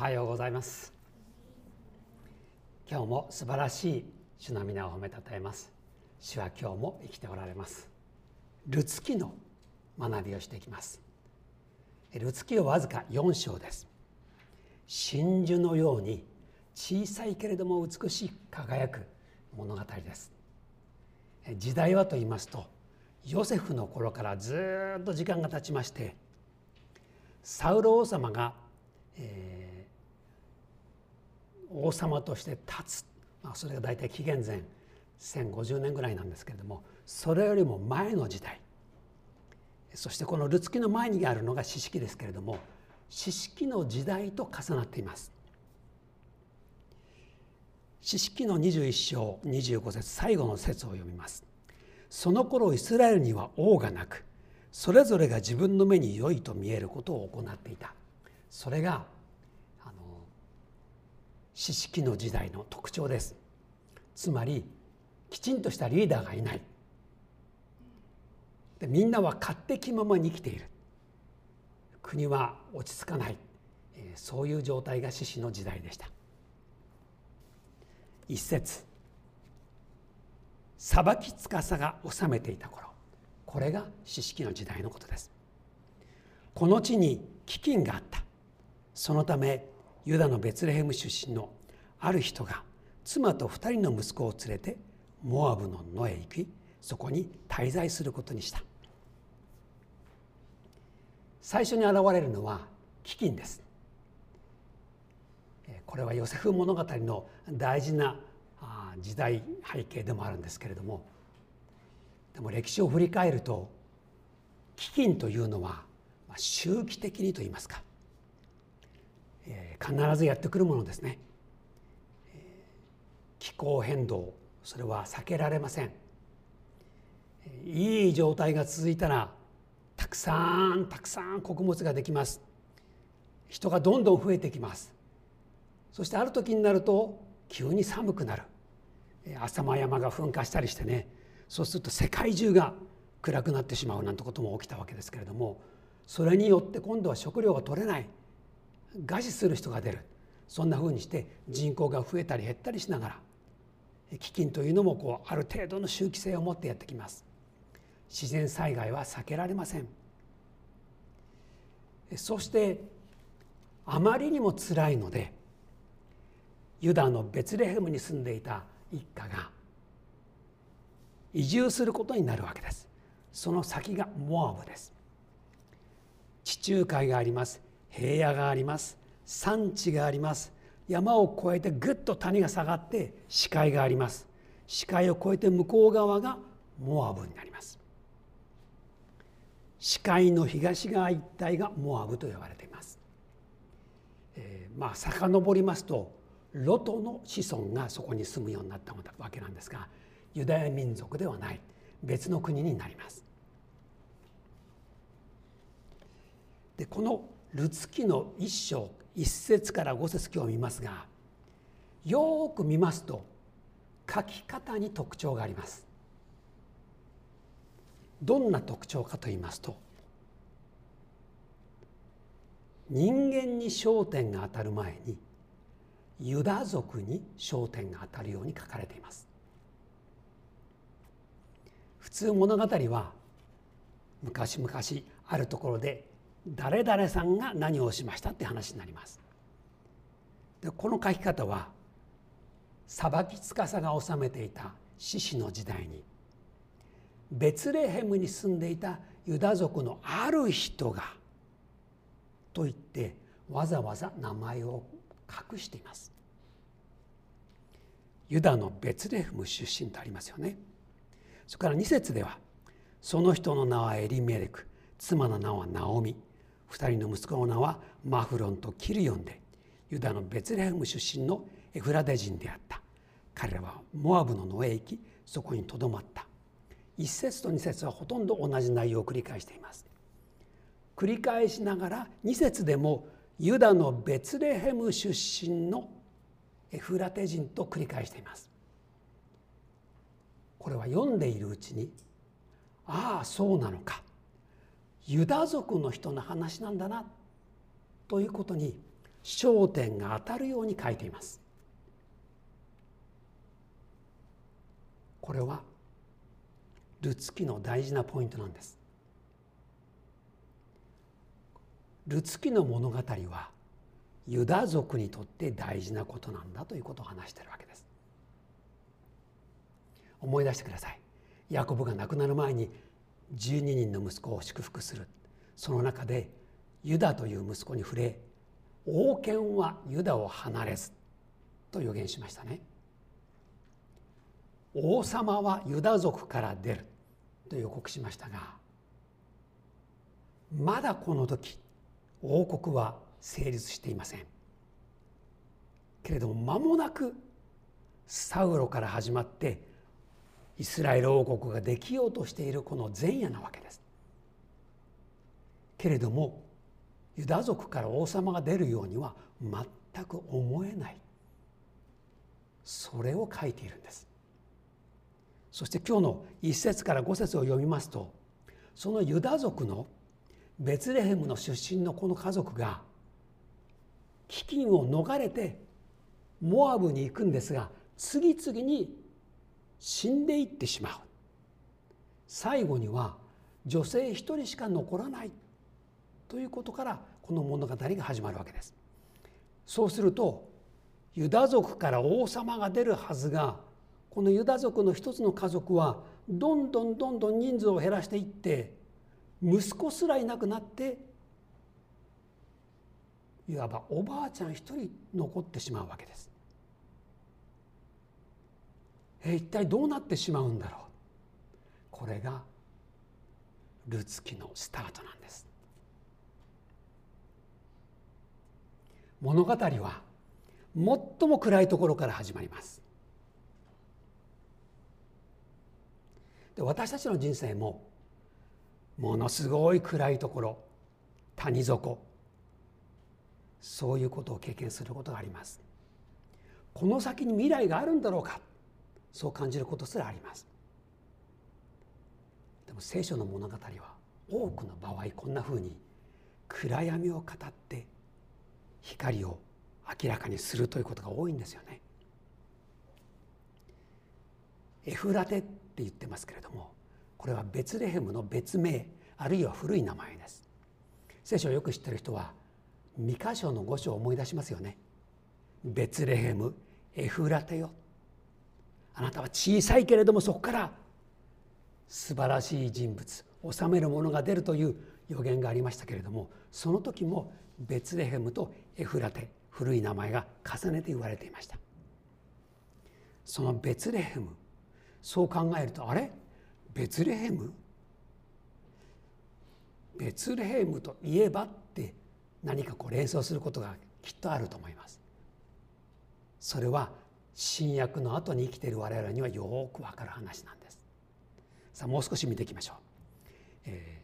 はようございます。今日も素晴らしい主の皆を褒めたたえます。主は今日も生きておられます。ルツキの学びをしていきます。ルツキはわずか4章です。真珠のように小さいけれども美しい輝く物語です。時代はと言いますとヨセフの頃からずっと時間が経ちましてサウル王様が、えー、王様として立つ、まあ、それが大体紀元前1050年ぐらいなんですけれどもそれよりも前の時代そしてこのルツキの前にあるのが四式ですけれども四式の時代と重なっています。四式の21章25節最後の説を読みます。その頃イスラエルには王がなくそれぞれが自分の目に良いと見えることを行っていたそれが四式の時代の特徴です。つまりきちんとしたリーダーがいない。でみんなは勝手気ままに生きている。国は落ち着かない。そういう状態が獅子の時代でした。一節。裁き司が治めていた頃。これが四式の時代のことです。この地に飢饉があった。そのためユダのベツレヘム出身のある人が妻と2人の息子を連れてモアブの野へ行きそこに滞在することにした。最初に現れるのは飢饉です。これはヨセフ物語の大事な時代背景でもあるんですけれども。でも歴史を振り返ると飢饉というのは周期的にといいますか、必ずやってくるものですね、気候変動それは避けられません。いい状態が続いたらたくさんたくさん穀物ができます。人がどんどん増えてきます。そしてある時になると急に寒くなる。浅間山が噴火したりしてね。そうすると世界中が暗くなってしまうなんてことも起きたわけですけれどもそれによって今度は食料が取れない。餓死する人が出る。そんなふうにして人口が増えたり減ったりしながら飢饉というのもこうある程度の周期性を持ってやってきます。自然災害は避けられません。そしてあまりにもつらいのでユダのベツレヘムに住んでいた一家が移住することになるわけです。その先がモアブです。地中海があります。平野があります。山地があります。山を越えてぐっと谷が下がって視界があります。視界を越えて向こう側がモアブになります。視界の東側一帯がモアブと呼ばれています、えー、まあ遡りますとロトの子孫がそこに住むようになったわけなんですがユダヤ民族ではない。別の国になります。でこのルツキの一章一節から五節今日見ますがよく見ますと書き方に特徴があります。どんな特徴かと言いますと人間に焦点が当たる前にユダ族に焦点が当たるように書かれています。普通物語は昔々あるところで誰々さんが何をしましたって話になります。でこの書き方は裁き司が治めていた獅子の時代にベツレヘムに住んでいたユダ族のある人がと言ってわざわざ名前を隠しています。ユダのベツレヘム出身とありますよね。それから2節ではその人の名はエリメレク妻の名はナオミ2人の息子の名はマフロンとキリヨンでユダのベツレヘム出身のエフラデ人であった。彼らはモアブの野へ行きそこにとどまった。1節と2節はほとんど同じ内容を繰り返しています。繰り返しながら2節でもユダのベツレヘム出身のエフラテ人と繰り返しています。これは読んでいるうちにああそうなのか。ユダ族の人の話なんだなということに焦点が当たるように書いています。これはルツキの大事なポイントなんです。ルツキの物語はユダ族にとって大事なことなんだということを話しているわけです。思い出してください。ヤコブが亡くなる前に12人の息子を祝福する。その中でユダという息子に触れ王権はユダを離れずと予言しましたね。王様はユダ族から出ると予告しましたがまだこの時王国は成立していません。けれども間もなくサウロから始まってイスラエル王国ができようとしているこの前夜なわけです。けれどもユダ族から王様が出るようには全く思えない。それを書いているんです。そして今日の1節から5節を読みますとそのユダ族のベツレヘムの出身のこの家族が飢饉を逃れてモアブに行くんですが次々に死んでいってしまう。最後には女性一人しか残らない。ということからこの物語が始まるわけです。そうするとユダ族から王様が出るはずがこのユダ族の一つの家族はどんどんどんどん人数を減らしていって息子すらいなくなっていわばおばあちゃん一人残ってしまうわけです。え一体どうなってしまうんだろう？これがルツキのスタートなんです。物語は最も暗いところから始まります。で私たちの人生もものすごい暗いところ谷底そういうことを経験することがありますこの先に未来があるんだろうか？そう感じることすらあります。でも聖書の物語は多くの場合こんなふうに暗闇を語って光を明らかにするということが多いんですよね。エフラテって言ってますけれどもこれはベツレヘムの別名あるいは古い名前です。聖書をよく知ってる人は2箇所の5章を思い出しますよね。ベツレヘムエフラテよ。あなたは小さいけれどもそこから素晴らしい人物治めるものが出るという予言がありましたけれどもその時もベツレヘムとエフラテ古い名前が重ねて言われていました。そのベツレヘムそう考えるとあれ？ベツレヘム？ベツレヘムといえばって何かこう連想することがきっとあると思います。それは新約の後に生きている我々にはよくわかる話なんです。さあもう少し見ていきましょう。え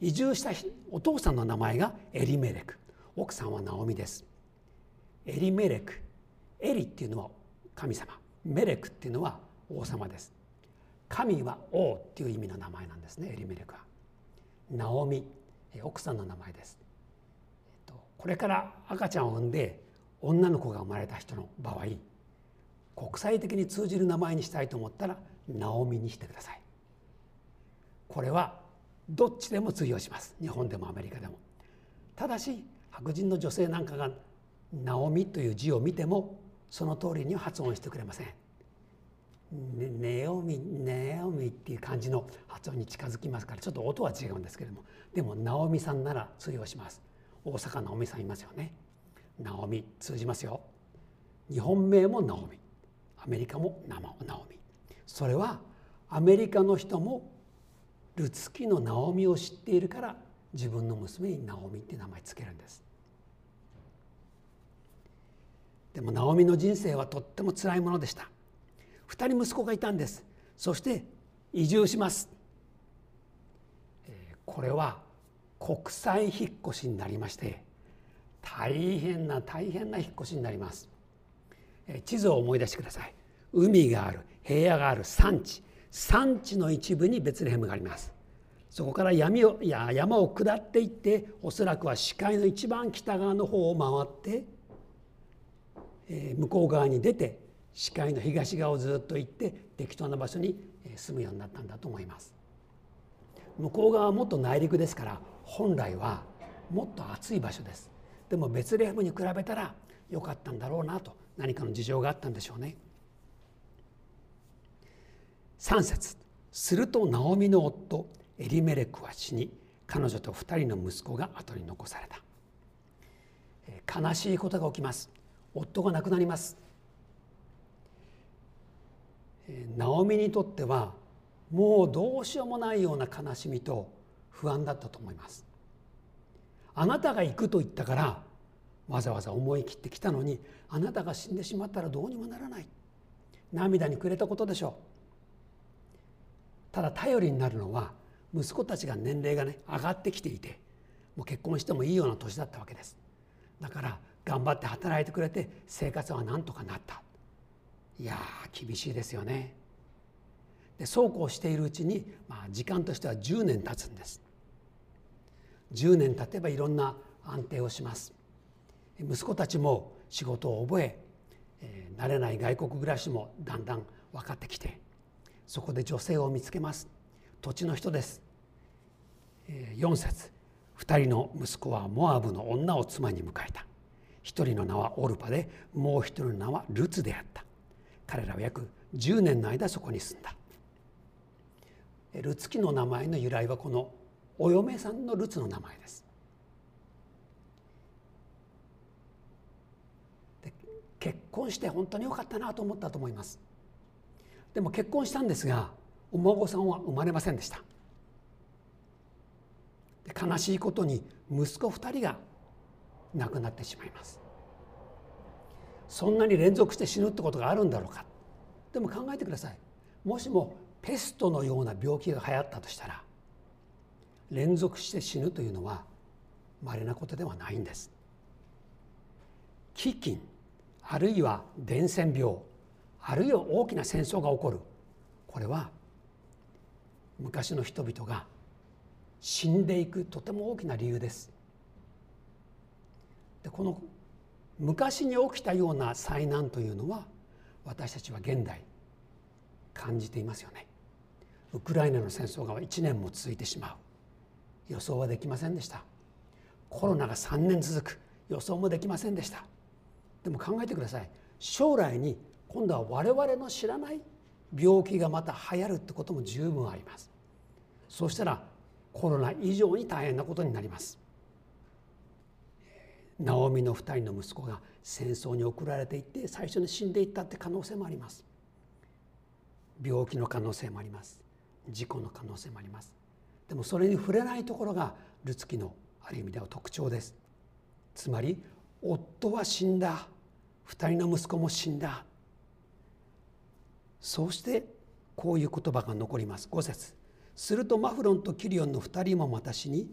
ー、移住したお父さんの名前がエリメレク奥さんはナオミです。エリメレクエリっていうのは神様メレクっていうのは王様です。神は王っていう意味の名前なんですねエリメレクは。ナオミ奥さんの名前です。えっとこれから赤ちゃんを産んで女の子が生まれた人の場合国際的に通じる名前にしたいと思ったらナオミにしてください。これはどっちでも通用します日本でもアメリカでも。ただし白人の女性なんかが「ナオミ」という字を見てもその通りには発音してくれません。ネオミネオミっていう感じの発音に近づきますからちょっと音は違うんですけれどもでもナオミさんなら通用します大阪直美さんいますよね直美通じますよ。日本名も直美アメリカも直美それはアメリカの人もルツキの直美を知っているから自分の娘に直美って名前つけるんです。でも直美の人生はとっても辛いものでした。2人息子がいたんです。そして移住します。これは国際引っ越しになりまして大変な大変な引っ越しになります地図を思い出してください海がある平野がある山地山地の一部にベツレヘムがありますそこから闇をいや山を下っていっておそらくは視界の一番北側の方を回って、えー、向こう側に出て視界の東側をずっと行って適当な場所に住むようになったんだと思います。向こう側はもっと内陸ですから本来はもっと暑い場所です。でもベツレヘムに比べたら良かったんだろうなと。何かの事情があったんでしょうね。3節。するとナオミの夫エリメレクは死に彼女と2人の息子が後に残された。悲しいことが起きます。夫が亡くなります。ナオミにとってはもうどうしようもないような悲しみと不安だったと思います。あなたが行くと言ったからわざわざ思い切ってきたのにあなたが死んでしまったらどうにもならない。涙にくれたことでしょう。ただ頼りになるのは息子たちが年齢がね上がってきていてもう結婚してもいいような年だったわけです。だから頑張って働いてくれて生活はなんとかなった。いや厳しいですよね。でそうこうしているうちに、まあ、時間としては10年経つんです。10年経てばいろんな安定をします。息子たちも仕事を覚ええー、慣れない外国暮らしもだんだん分かってきてそこで女性を見つけます。土地の人です。4節2人の息子はモアブの女を妻に迎えた。1人の名はオルパでもう1人の名はルツであった。彼らは約10年の間そこに住んだ。ルツキの名前の由来はこのお嫁さんのルツの名前です。で結婚して本当によかったなと思ったと思います。でも結婚したんですがお孫さんは生まれませんでした。悲しいことに息子2人が亡くなってしまいます。そんなに連続して死ぬってことがあるんだろうか。でも考えてください。もしもペストのような病気が流行ったとしたら連続して死ぬというのは稀なことではないんです。飢饉あるいは伝染病あるいは大きな戦争が起こる。これは昔の人々が死んでいくとても大きな理由です。でこの昔に起きたような災難というのは私たちは現代感じていますよね。ウクライナの戦争が1年も続いてしまう。予想はできませんでした。コロナが3年続く。予想もできませんでした。でも考えてください。将来に今度は我々の知らない病気がまた流行るってことも十分あります。そうしたらコロナ以上に大変なことになります。ナオミの2人の息子が戦争に送られていって最初に死んでいったって可能性もあります。病気の可能性もあります。事故の可能性もあります。でもそれに触れないところがルツキのある意味では特徴です。つまり夫は死んだ。2人の息子も死んだ。そうしてこういう言葉が残ります。5節。するとマフロンとキリオンの2人も私に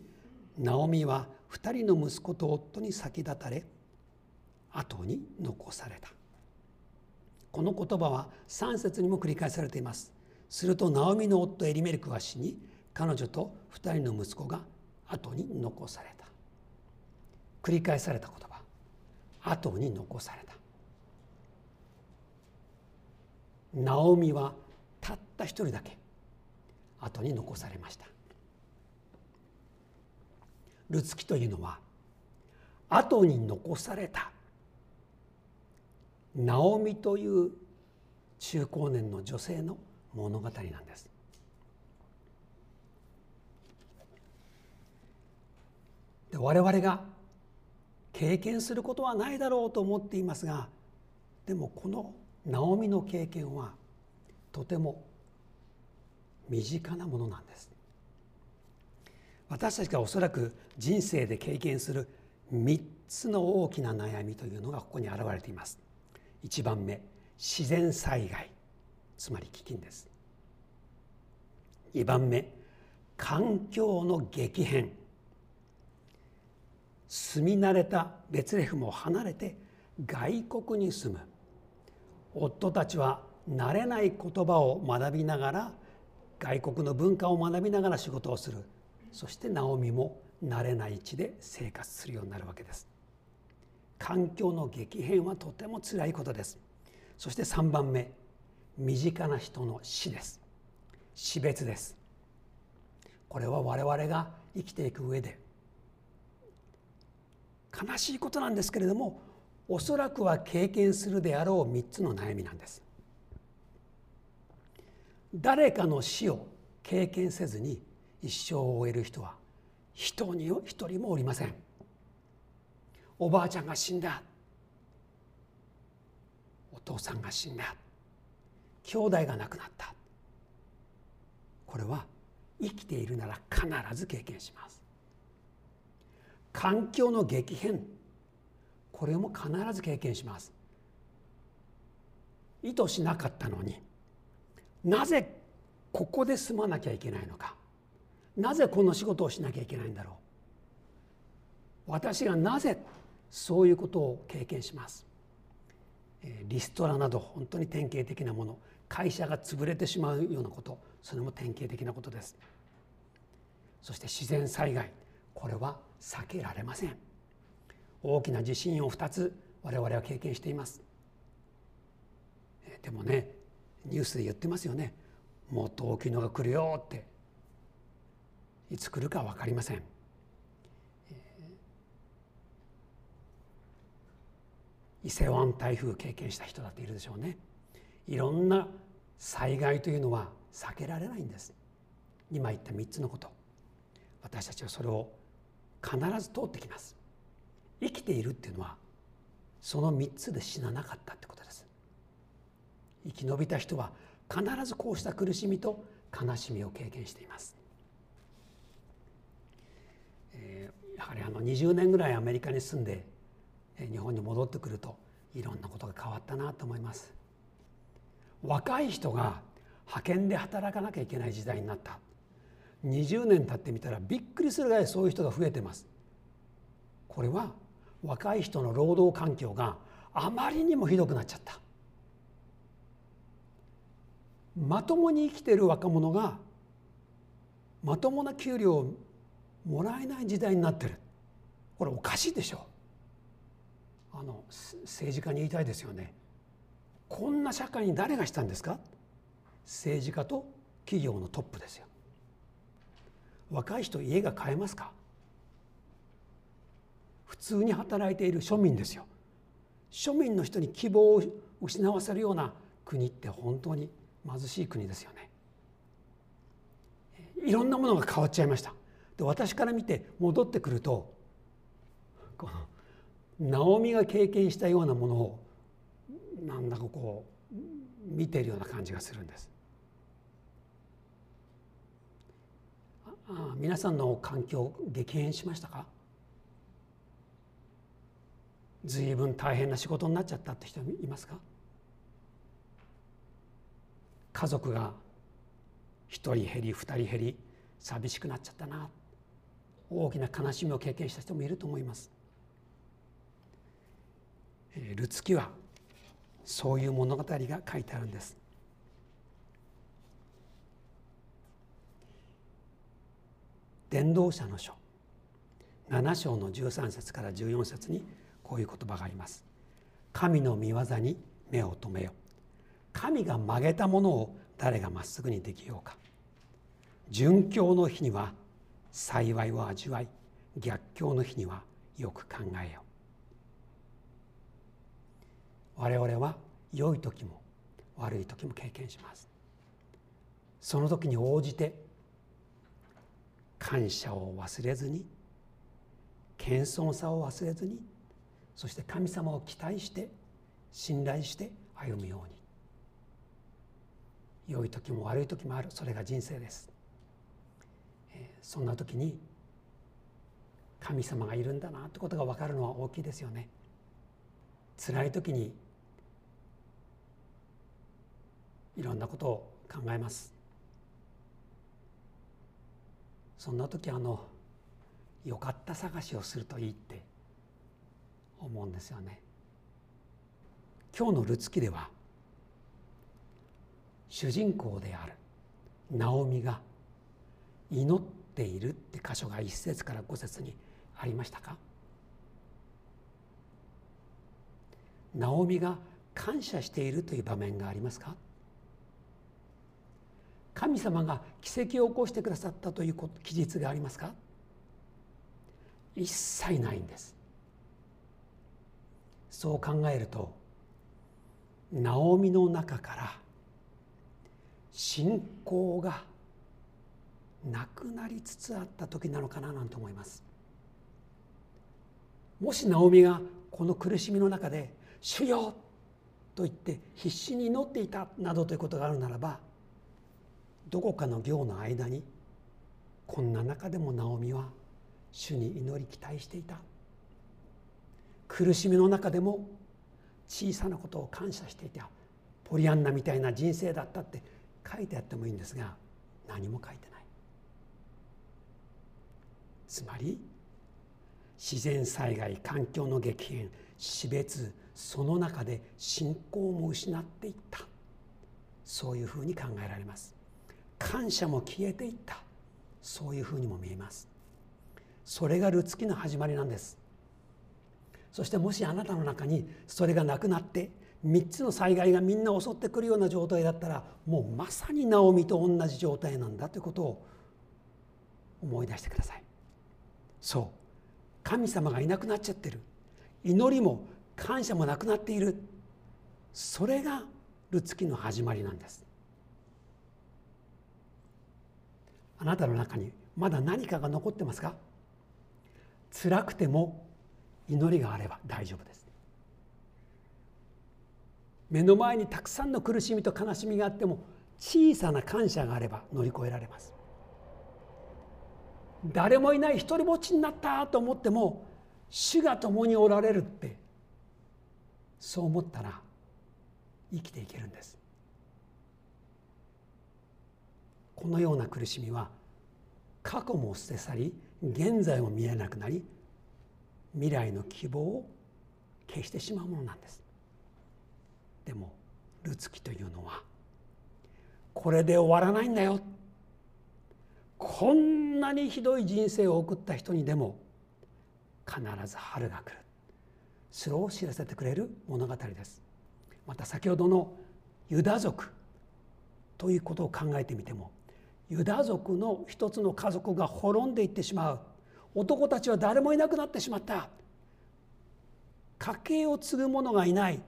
ナオミは2人の息子と夫に先立たれ後に残された。この言葉は3節にも繰り返されています。するとナオミの夫エリメルクは死に彼女と2人の息子が後に残された。繰り返された言葉。後に残された。ナオミはたった一人だけ。後に残されました。ルツキというのは後に残された。ナオミという中高年の女性の物語なんです。で我々が経験することはないだろうと思っていますがでもこのナオミの経験はとても身近なものなんです。私たちがおそらく人生で経験する3つの大きな悩みというのがここに現れています。1番目自然災害つまり飢饉です。2番目環境の激変。住み慣れたベツレフムを離れて外国に住む。夫たちは慣れない言葉を学びながら外国の文化を学びながら仕事をする。そしてナオミも慣れない地で生活するようになるわけです。環境の激変はとてもつらいことです。そして3番目身近な人の死です。死別です。これは我々が生きていく上で悲しいことなんですけれどもおそらくは経験するであろう3つの悩みなんです。誰かの死を経験せずに一生を終える人は人に一人もおりません。おばあちゃんが死んだ。お父さんが死んだ。兄弟が亡くなった。これは生きているなら必ず経験します。環境の激変。これも必ず経験します。意図しなかったのになぜここで住まなきゃいけないのか。なぜこの仕事をしなきゃいけないんだろう。私がなぜそういうことを経験します。リストラなど本当に典型的なもの。会社が潰れてしまうようなこと。それも典型的なことです。そして自然災害。これは避けられません。大きな地震を2つ我々は経験しています。でもねニュースで言ってますよね。もっと大きいのが来るよって。いつ来るか分かりません。伊勢湾台風経験した人だっているでしょうね。いろんな災害というのは避けられないんです。今言った3つのこと。私たちはそれを必ず通ってきます。生きているっていうのはその3つで死ななかったってことです。生き延びた人は必ずこうした苦しみと悲しみを経験しています、えー、やはりあの20年ぐらいアメリカに住んで日本に戻ってくるといろんなことが変わったなと思います。若い人が派遣で働かなきゃいけない時代になった。20年経ってみたらびっくりするぐらいそういう人が増えてます。これは若い人の労働環境があまりにもひどくなっちゃった。まともに生きている若者がまともな給料をもらえない時代になってる。これおかしいでしょ。あの政治家に言いたいですよね。こんな社会に誰がしたんですか？政治家と企業のトップですよ。若い人家が買えますか？普通に働いている庶民ですよ。庶民の人に希望を失わせるような国って本当に貧しい国ですよね。いろんなものが変わっちゃいました。で私から見て戻ってくるとこのナオミが経験したようなものをなんだかこう見ているような感じがするんですあ皆さんの環境激変しましたか？随分大変な仕事になっちゃったって人いますか？家族が1人減り2人減り寂しくなっちゃったな大きな悲しみを経験した人もいると思います。ルツキはそういう物語が書いてあるんです。伝道者の書7章の13節から14節にこういう言葉があります。神の御業に目を留めよ。神が曲げたものを誰がまっすぐにできようか。殉教の日には幸いを味わい逆境の日にはよく考えよ我々は良い時も悪い時も経験しますその時に応じて感謝を忘れずに謙遜さを忘れずにそして神様を期待して信頼して歩むように。良い時も悪い時もある。それが人生です。そんな時に神様がいるんだなってことが分かるのは大きいですよね。辛い時にいろんなことを考えます。そんな時あのよかった探しをするといいって思うんですよね。今日のルツキでは主人公であるナオミが祈っているって箇所が1節から5節にありましたか？ナオミが感謝しているという場面がありますか？神様が奇跡を起こしてくださったという記述がありますか？一切ないんですそう考えるとナオミの中から信仰がなくなりつつあった時なのかななんて思いますもしナオミがこの苦しみの中で「主よ!」と言って必死に祈っていたなどということがあるならばどこかの行の間にこんな中でもナオミは主に祈り期待していた。苦しみの中でも小さなことを感謝していた。ポリアンナみたいな人生だったって書いてあってもいいんですが何も書いてない。つまり自然災害環境の激変死別その中で信仰も失っていった。そういうふうに考えられます。感謝も消えていった。そういうふうにも見えます。それがルツキの始まりなんです。そしてもしあなたの中にそれがなくなって3つの災害がみんな襲ってくるような状態だったらもうまさにナオミと同じ状態なんだということを思い出してください。そう。神様がいなくなっちゃってる。祈りも感謝もなくなっている。それがルツキの始まりなんです。あなたの中にまだ何かが残ってますか？辛くても祈りがあれば大丈夫です。目の前にたくさんの苦しみと悲しみがあっても小さな感謝があれば乗り越えられます。誰もいない一人ぼっちになったと思っても主が共におられるってそう思ったら生きていけるんです。このような苦しみは過去も捨て去り現在も見えなくなり未来の希望を消してしまうものなんです。でもルツキというのはこれで終わらないんだよ。こんなにひどい人生を送った人にでも必ず春が来る。それを知らせてくれる物語です。また先ほどのユダ族ということを考えてみてもユダ族の一つの家族が滅んでいってしまう。男たちは誰もいなくなってしまった。家系を継ぐ者がいない。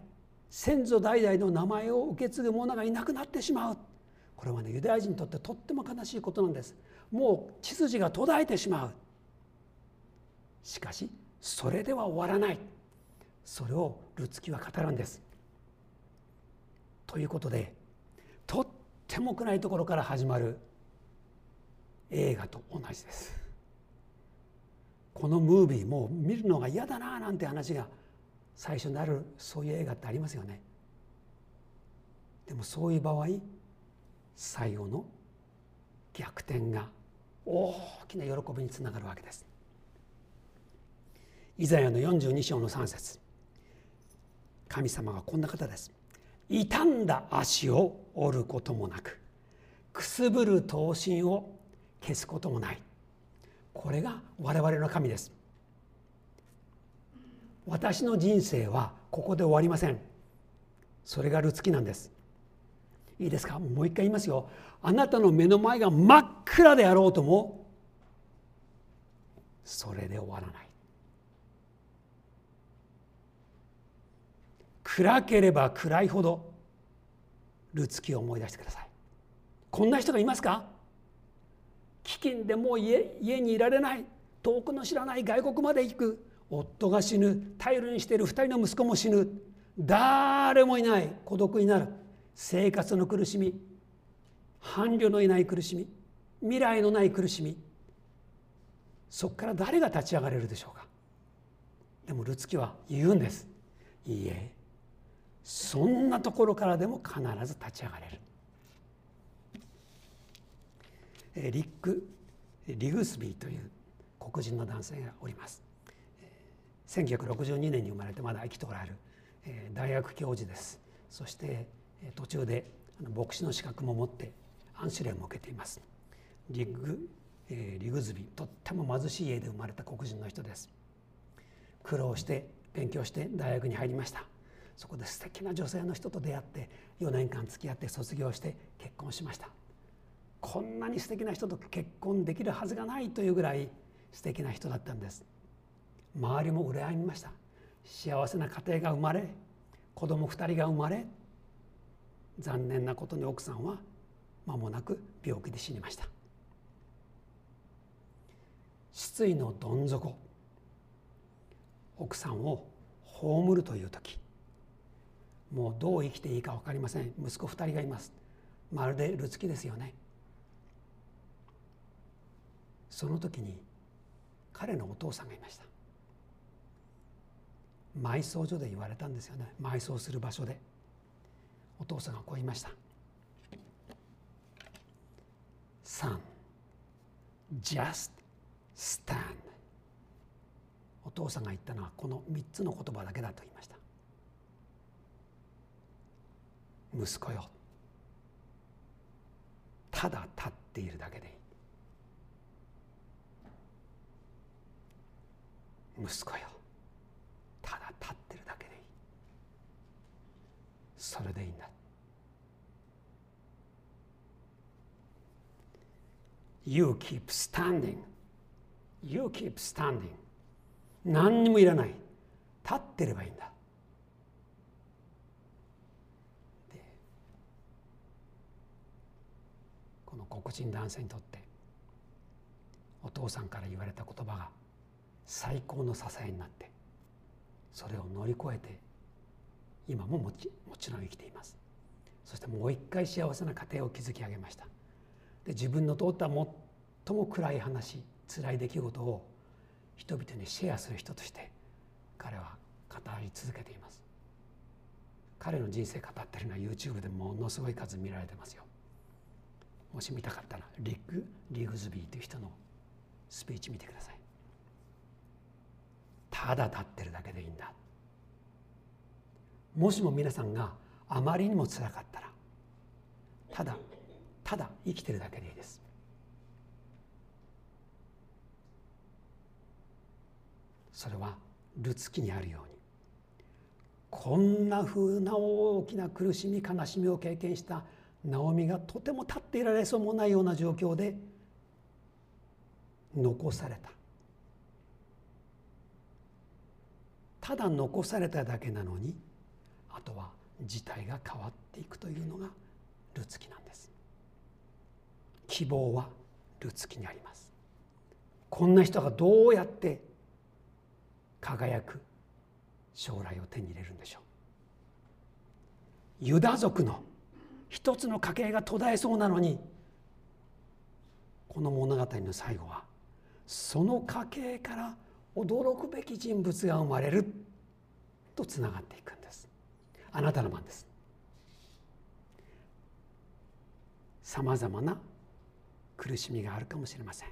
先祖代々の名前を受け継ぐ者がいなくなってしまう。これはねユダヤ人にとってとっても悲しいことなんです。もう血筋が途絶えてしまう。しかしそれでは終わらない。それをルツキは語るんです。ということでとっても暗いところから始まる映画と同じです。このムービーもう見るのが嫌だななんて話が最初になるそういう映画ってありますよね。でもそういう場合最後の逆転が大きな喜びにつながるわけです。イザヤの42章の3節神様はこんな方です傷んだ足を折ることもなくくすぶる刀身を消すこともない。これが我々の神です。私の人生はここで終わりません。それがルツキなんです。いいですか？もう一回言いますよ。あなたの目の前が真っ暗であろうともそれで終わらない。暗ければ暗いほどルツキを思い出してください。こんな人がいますか？飢饉でもう家家にいられない遠くの知らない外国まで行く。夫が死ぬ頼りにしている2人の息子も死ぬ。誰もいない孤独になる。生活の苦しみ伴侶のいない苦しみ未来のない苦しみ。そこから誰が立ち上がれるでしょうか。でもルツキは言うんです。いいえそんなところからでも必ず立ち上がれる。リック・リグスビーという黒人の男性がおります。1962年に生まれてまだ生きておられる大学教授です。そして途中で牧師の資格も持ってアンシュレイも受けています。リグ,、リグズビーとっても貧しい家で生まれた黒人の人です。苦労して勉強して大学に入りました。そこで素敵な女性の人と出会って4年間付き合って卒業して結婚しました。こんなに素敵な人と結婚できるはずがないというぐらい素敵な人だったんです。周りも羨みました。幸せな家庭が生まれ子供2人が生まれ残念なことに奥さんは間もなく病気で死にました。失意のどん底奥さんを葬るという時もうどう生きていいか分かりません。息子2人がいます。まるでルツキですよね。その時に彼のお父さんがいました。埋葬所で言われたんですよね。埋葬する場所で。お父さんがこう言いました「Son just stand」お父さんが言ったのはこの3つの言葉だけだと言いました。息子よ。ただ立っているだけでいい。息子よ。ただ立ってるだけでいい。それでいいんだ。You keep standing. You keep standing. 何にもいらない。立ってればいいんだ。この黒人男性にとってお父さんから言われた言葉が最高の支えになってそれを乗り越えて今ももちもちろん生きています。そしてもう一回幸せな家庭を築き上げました。で自分の通った最も暗い話辛い出来事を人々にシェアする人として彼は語り続けています。彼の人生語ってるのは YouTube でものすごい数見られてますよ。もし見たかったらリッグ・リグズビーという人のスピーチ見てください。ただ立ってるだけでいいんだ。もしも皆さんがあまりにもつらかったらただただ生きてるだけでいいです。それはルツキにあるようにこんなふうな大きな苦しみ悲しみを経験したナオミがとても立っていられそうもないような状況で残された。ただ残されただけなのにあとは事態が変わっていくというのがルツキなんです。希望はルツキにあります。こんな人がどうやって輝く将来を手に入れるんでしょう。ユダ族の一つの家系が途絶えそうなのにこの物語の最後はその家系から驚くべき人物が生まれる。とつながっていくんです。あなたの番です。さまざまな苦しみがあるかもしれません。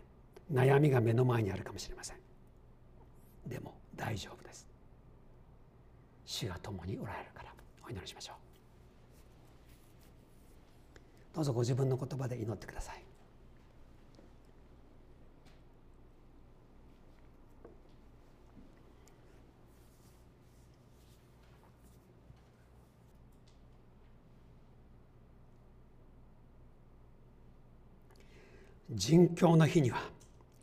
悩みが目の前にあるかもしれません。でも大丈夫です。主が共におられるから。お祈りしましょう。どうぞご自分の言葉で祈ってください。人境の日には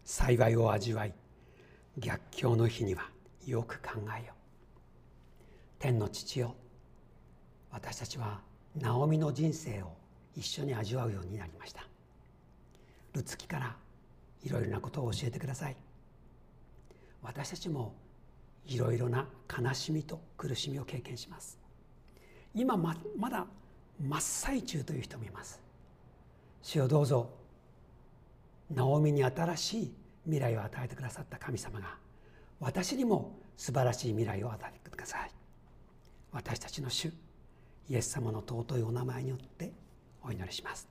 幸いを味わい逆境の日にはよく考えよ天の父よ私たちはナオミの人生を一緒に味わうようになりました。ルツキからいろいろなことを教えてください。私たちもいろいろな悲しみと苦しみを経験します。今ままだ真っ最中という人もいます。主をどうぞナオミに新しい未来を与えてくださった神様が私にも素晴らしい未来を与えてください。私たちの主イエス様の尊いお名前によってお祈りします。